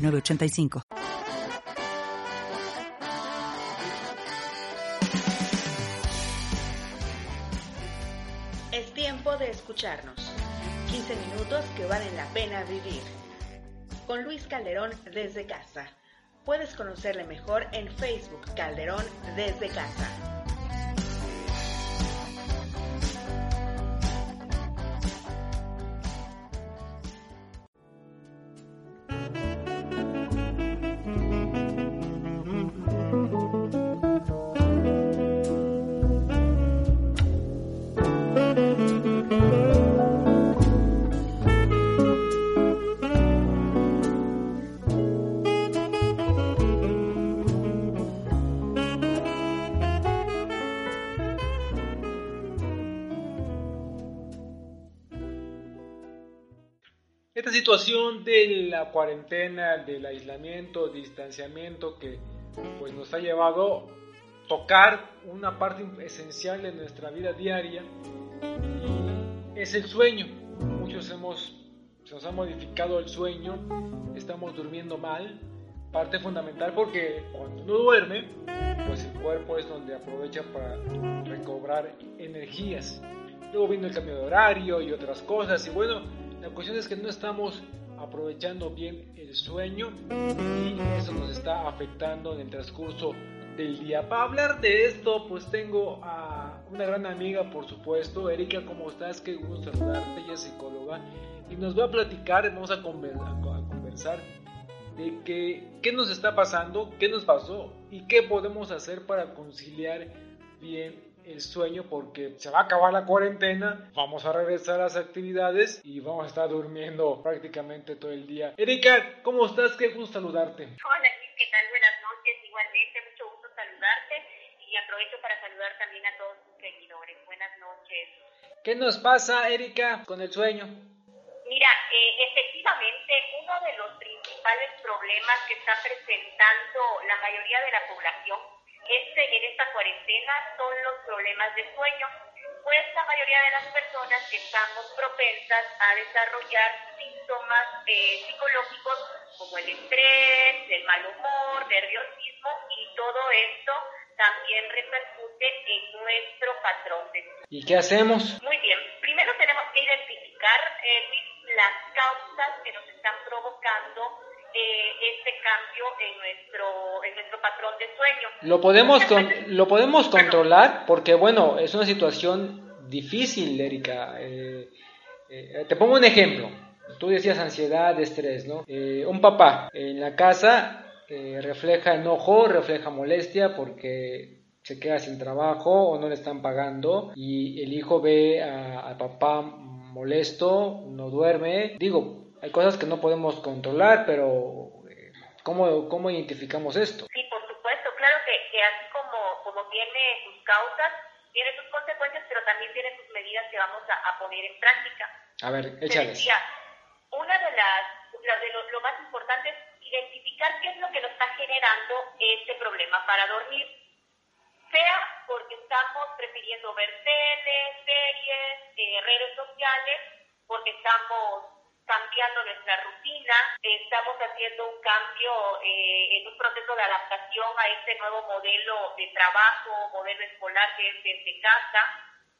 985. Es tiempo de escucharnos. 15 minutos que valen la pena vivir. Con Luis Calderón desde casa. Puedes conocerle mejor en Facebook Calderón desde casa. Situación de la cuarentena, del aislamiento, distanciamiento que pues nos ha llevado a tocar una parte esencial de nuestra vida diaria es el sueño. Muchos hemos se nos ha modificado el sueño, estamos durmiendo mal, parte fundamental porque cuando uno duerme, pues el cuerpo es donde aprovecha para recobrar energías. Luego vino el cambio de horario y otras cosas y bueno, la cuestión es que no estamos aprovechando bien el sueño y eso nos está afectando en el transcurso del día. Para hablar de esto, pues tengo a una gran amiga, por supuesto. Erika, ¿cómo estás? Qué gusto saludarte, ella es psicóloga y nos va a platicar, vamos a conversar de que, qué nos está pasando, qué nos pasó y qué podemos hacer para conciliar bien el sueño porque se va a acabar la cuarentena, vamos a regresar a las actividades y vamos a estar durmiendo prácticamente todo el día. Erika, ¿cómo estás? Qué gusto saludarte. Hola, ¿qué tal? Buenas noches, igualmente, mucho gusto saludarte y aprovecho para saludar también a todos tus seguidores. Buenas noches. ¿Qué nos pasa, Erika, con el sueño? Mira, eh, efectivamente, uno de los principales problemas que está presentando la mayoría de la población este, en esta cuarentena son los problemas de sueño, pues la mayoría de las personas estamos propensas a desarrollar síntomas eh, psicológicos como el estrés, el mal humor, nerviosismo y todo esto también repercute en nuestro patrón de sueño. ¿Y qué hacemos? Muy bien, primero tenemos que identificar eh, las causas que nos están provocando eh, este cambio en nuestro, en nuestro patrón de sueño. ¿Lo podemos, ¿lo podemos controlar? Porque, bueno, es una situación difícil, Erika. Eh, eh, te pongo un ejemplo. Tú decías ansiedad, estrés, ¿no? un papá en la casa refleja enojo, refleja molestia porque se queda sin trabajo o no le están pagando y el hijo ve al papá molesto, no duerme. Digo, hay cosas que no podemos controlar, pero eh, ¿cómo, cómo identificamos esto? Sí, por supuesto, claro que, así como, como tiene sus causas, tiene sus consecuencias, pero también tiene sus medidas que vamos a, poner en práctica. A ver, échales. una de las, de lo, lo más importante es identificar qué es lo que nos está generando este problema para dormir sea porque estamos prefiriendo ver tele, series, eh, redes sociales, porque estamos cambiando nuestra rutina, estamos haciendo un cambio eh, en un proceso de adaptación a este nuevo modelo de trabajo, modelo escolar que es desde casa.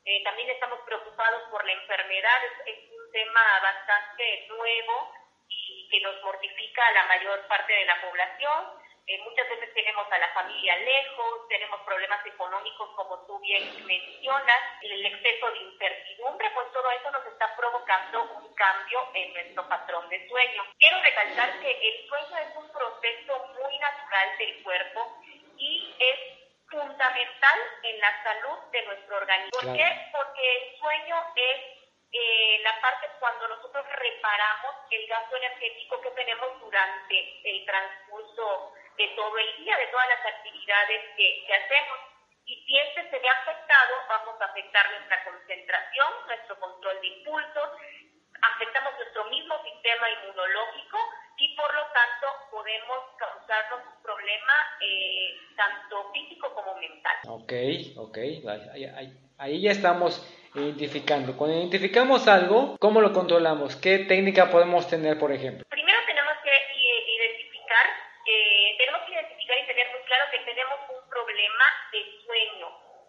Eh, también estamos preocupados por la enfermedad, es, un tema bastante nuevo y que nos mortifica a la mayor parte de la población. Eh, muchas veces tenemos a la familia lejos, tenemos problemas económicos como tú bien mencionas, el exceso de incertidumbre, pues todo eso nos está provocando un cambio en nuestro patrón de sueño. Quiero recalcar que el sueño es un proceso muy natural del cuerpo y es fundamental en la salud de nuestro organismo. ¿Por qué? Porque el sueño es eh, la parte cuando nosotros reparamos el gasto energético que tenemos durante el transcurso de todo el día, de todas las actividades que, que hacemos. Y si este se ve afectado, vamos a afectar nuestra concentración, nuestro control de impulsos, afectamos nuestro mismo sistema inmunológico y por lo tanto podemos causarnos un problema eh, tanto físico como mental. Ok, ok, ahí, ahí, ahí, ya estamos identificando. Cuando identificamos algo, ¿cómo lo controlamos? ¿Qué técnica podemos tener, por ejemplo? Primero tenemos que identificar, eh, tenemos que identificar y tener muy claro que tenemos un problema de sueño,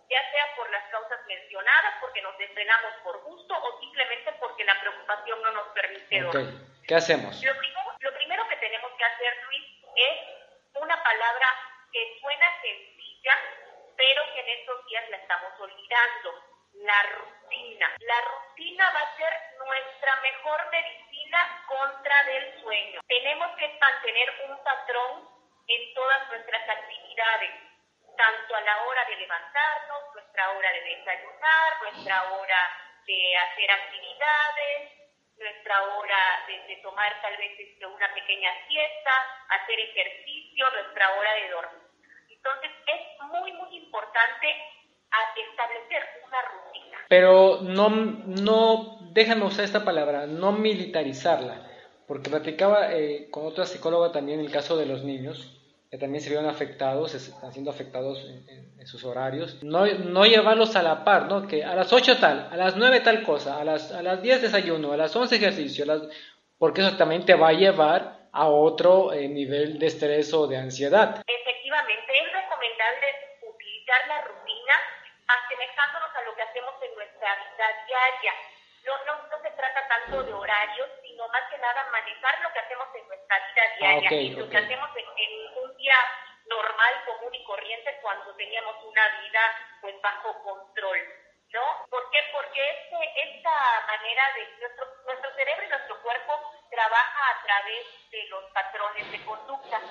ya sea por las causas mencionadas, porque nos desvelamos por gusto o simplemente porque la preocupación no nos permite dormir. Okay. ¿Qué hacemos? Lo primero lo primero que tenemos que hacer, Luis, es una palabra que suena sencilla, pero que en estos días la estamos olvidando, la rutina. La rutina va a ser nuestra mejor medicina contra del sueño. Tenemos que mantener un patrón en todas nuestras actividades, tanto a la hora de levantarnos, nuestra hora de desayunar, nuestra hora de hacer actividades, nuestra hora de, tomar tal vez este, una pequeña siesta, hacer ejercicio, nuestra hora de dormir. Entonces es muy, muy importante establecer una rutina. Pero no, no, déjame usar esta palabra, no militarizarla, porque platicaba eh, con otra psicóloga también el caso de los niños, que también se vieron afectados, están siendo afectados en, sus horarios. No, no, llevarlos a la par, ¿no? Que a las 8 tal, a las 9 tal cosa, a las, a las 10 desayuno, a las 11 ejercicio, porque eso también te va a llevar a otro eh, nivel de estrés o de ansiedad. Efectivamente, es recomendable utilizar la rutina asemejándonos a lo que hacemos en nuestra vida diaria. No, no, no se trata tanto de horarios, sino más que nada manejar lo que hacemos en nuestra vida ah, diaria. y lo que hacemos en, en un día normal, común y corriente cuando teníamos una vida pues bajo control. ¿No? ¿Por qué? Porque este, esta manera de nuestro, nuestro cerebro y nuestro cuerpo trabaja a través de los patrones de conducta.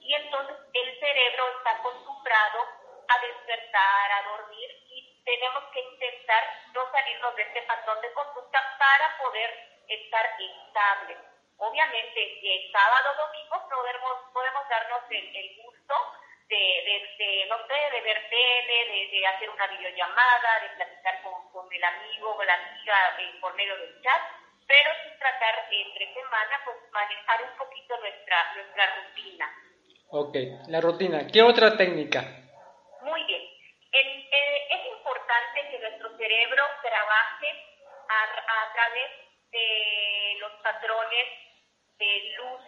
Y entonces el cerebro está acostumbrado a despertar, a dormir y tenemos que intentar no salirnos de este patrón de conducta para poder estar estables. Obviamente, el sábado domingo podemos, podemos darnos el, el gusto de, de, no sé, de ver tele, de, hacer una videollamada, de platicar con, con el amigo o la amiga eh, por medio del chat, pero sin tratar entre semana, pues manejar un poquito nuestra, nuestra rutina. Ok, la rutina. ¿Qué otra técnica? Muy bien. Eh, es importante que nuestro cerebro trabaje a, a través de los patrones de luz,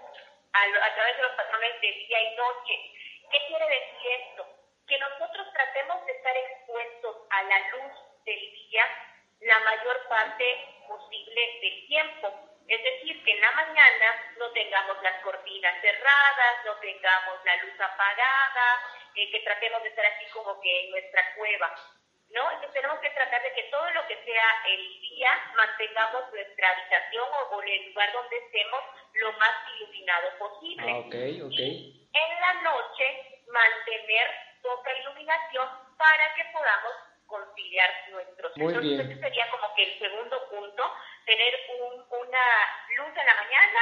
a, a través de los patrones de día y noche ¿Qué quiere decir esto? Que nosotros tratemos de estar expuestos a la luz del día la mayor parte posible del tiempo. Es decir, que en la mañana no tengamos las cortinas cerradas, no tengamos la luz apagada, eh, que tratemos de estar así como que en nuestra cueva. ¿No? Entonces tenemos que tratar de que todo lo que sea el día mantengamos nuestra habitación o, el lugar donde estemos lo más iluminado posible. Ah, okay, okay en la noche mantener poca iluminación para que podamos conciliar nuestros Muy Entonces, bien. ese sería como que el segundo punto, tener un, una luz en la mañana,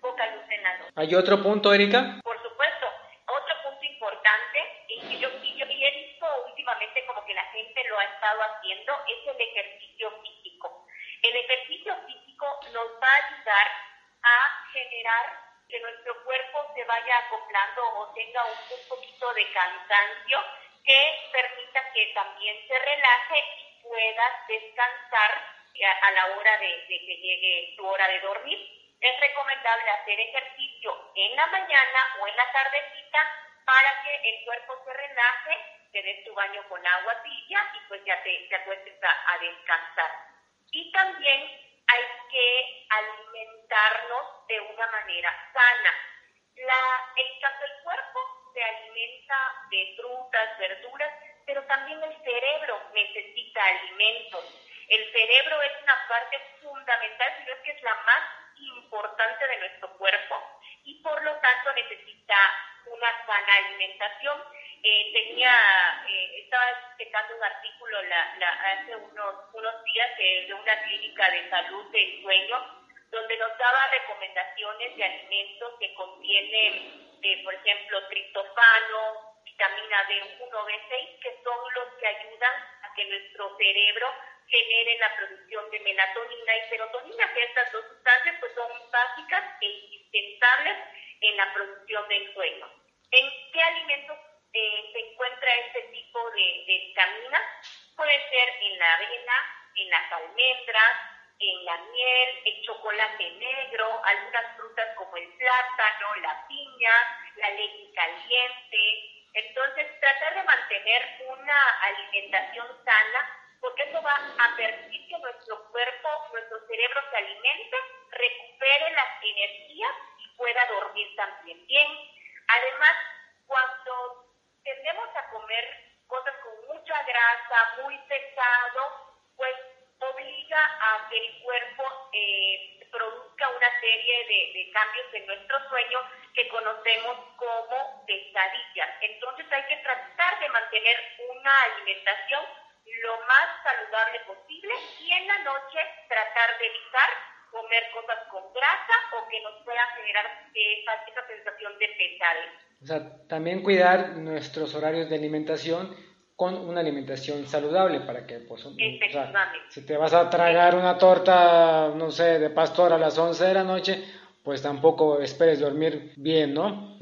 poca luz en la noche. ¿Hay otro punto, Erika? Por supuesto, otro punto importante y que yo, y yo y he visto últimamente como la gente lo ha estado haciendo es el ejercicio físico. El ejercicio físico nos va a ayudar a generar que nuestro cuerpo se vaya acoplando o tenga un, poquito de cansancio que permita que también se relaje y puedas descansar a, la hora de, de, que llegue tu hora de dormir. Es recomendable hacer ejercicio en la mañana o en la tardecita para que el cuerpo se relaje, te des tu baño con agua tibia y pues ya te, te acuestes a, a descansar. Y también hay que alimentarnos de una manera sana. La, el, tanto el cuerpo se alimenta de frutas, verduras, pero también el cerebro necesita alimentos. El cerebro es una parte fundamental, si no es que es la más importante de nuestro cuerpo y por lo tanto necesita una sana alimentación. Eh, tenía, eh, estaba checando un artículo la, la, hace unos, unos días de una clínica de salud del sueño, donde nos daba recomendaciones de alimentos que contienen, eh, por ejemplo, triptofano, vitamina B1, B6, que son los que ayudan a que nuestro cerebro genere la producción de melatonina y serotonina, que estas dos sustancias pues, son básicas e indispensables en la producción del sueño. ¿En qué alimentos eh, se encuentra este tipo de, de vitaminas? Puede ser en la avena, en las almendras, en la miel, el chocolate negro, algunas frutas como el plátano, la piña, la leche caliente. Entonces, tratar de mantener una alimentación sana, porque eso va a permitir que nuestro cuerpo, nuestro cerebro se alimente, recupere las energías y pueda dormir también bien. Además, cuando tendemos a comer cosas con mucha grasa, muy pesado, pues obliga a que el cuerpo eh, produzca una serie de, cambios en nuestro sueño que conocemos como pesadillas. Entonces hay que tratar de mantener una alimentación lo más saludable posible y en la noche tratar de evitar comer cosas con grasa o que nos pueda generar esa, esa sensación de pesadez. O sea, también cuidar nuestros horarios de alimentación con una alimentación saludable para que pues, o sea, si te vas a tragar una torta, no sé, de pastor a las 11 de la noche, pues tampoco esperes dormir bien, ¿no?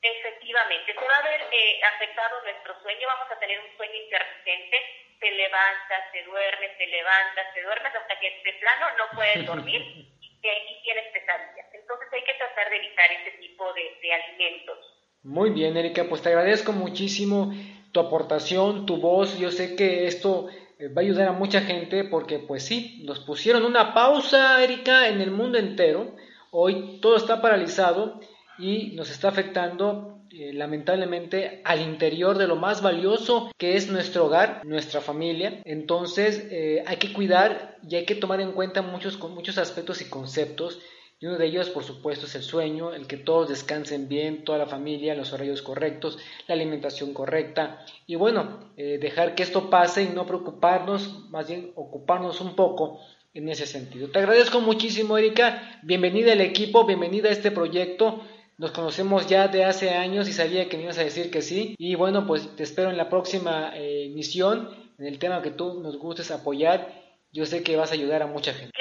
Efectivamente, se va a ver eh, afectado nuestro sueño, vamos a tener un sueño intermitente, te levantas, te duermes, te levantas, te duermes hasta que de plano no puedes dormir y, tienes pesadillas. Entonces hay que tratar de evitar ese tipo de, de alimentos. Muy bien, Erika, pues te agradezco muchísimo tu aportación, tu voz. Yo sé que esto eh, va a ayudar a mucha gente porque pues sí, nos pusieron una pausa, Erika, en el mundo entero. Hoy todo está paralizado y nos está afectando eh, lamentablemente al interior de lo más valioso que es nuestro hogar, nuestra familia. Entonces eh, hay que cuidar y hay que tomar en cuenta muchos, muchos aspectos y conceptos y uno de ellos, por supuesto, es el sueño, el que todos descansen bien, toda la familia, los horarios correctos, la alimentación correcta. Y bueno, eh, dejar que esto pase y no preocuparnos, más bien ocuparnos un poco en ese sentido. Te agradezco muchísimo, Erika. Bienvenida al equipo, bienvenida a este proyecto. Nos conocemos ya de hace años y sabía que me ibas a decir que sí. Y bueno, pues te espero en la próxima eh, emisión, en el tema que tú nos gustes apoyar. Yo sé que vas a ayudar a mucha gente.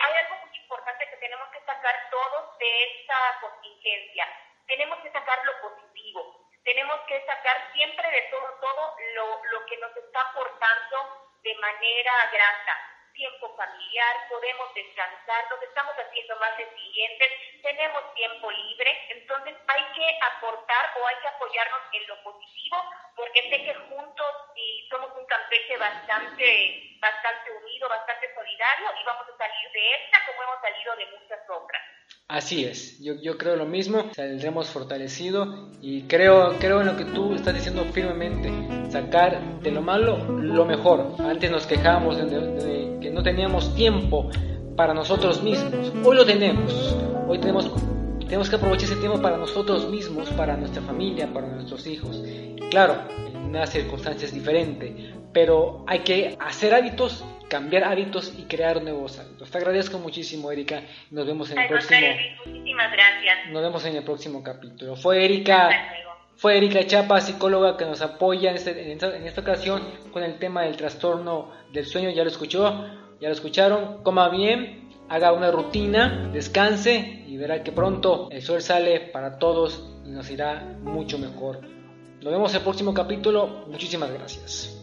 hay algo muy importante que tenemos que sacar todos de esta contingencia. Tenemos que sacar lo positivo. Tenemos que sacar siempre de todo, todo lo, lo que nos está aportando de manera grata tiempo familiar, podemos descansar, nos estamos haciendo más resilientes, tenemos tiempo libre, entonces hay que aportar o hay que apoyarnos en lo positivo, porque sé que juntos y somos un Campeche bastante, bastante unido, bastante solidario y vamos a salir de esta como hemos salido de muchas otras. Así es, yo, yo creo lo mismo, saldremos fortalecido y creo, creo en lo que tú estás diciendo firmemente, sacar de lo malo lo mejor. Antes nos quejábamos de, de que no teníamos tiempo para nosotros mismos, hoy lo tenemos, hoy tenemos, tenemos que aprovechar ese tiempo para nosotros mismos, para nuestra familia, para nuestros hijos. Claro, en una circunstancia es diferente, pero hay que hacer hábitos cambiar hábitos y crear nuevos hábitos. Te agradezco muchísimo, Erika. Nos vemos en el próximo. Muchísimas gracias. Nos vemos en el próximo capítulo. Fue Erika. Fue Erika Chapa, psicóloga, que nos apoya en, este, en, esta, ocasión con el tema del trastorno del sueño. Ya lo escuchó, ya lo escucharon. Coma bien, haga una rutina, descanse y verá que pronto el sol sale para todos y nos irá mucho mejor. Nos vemos en el próximo capítulo. Muchísimas gracias.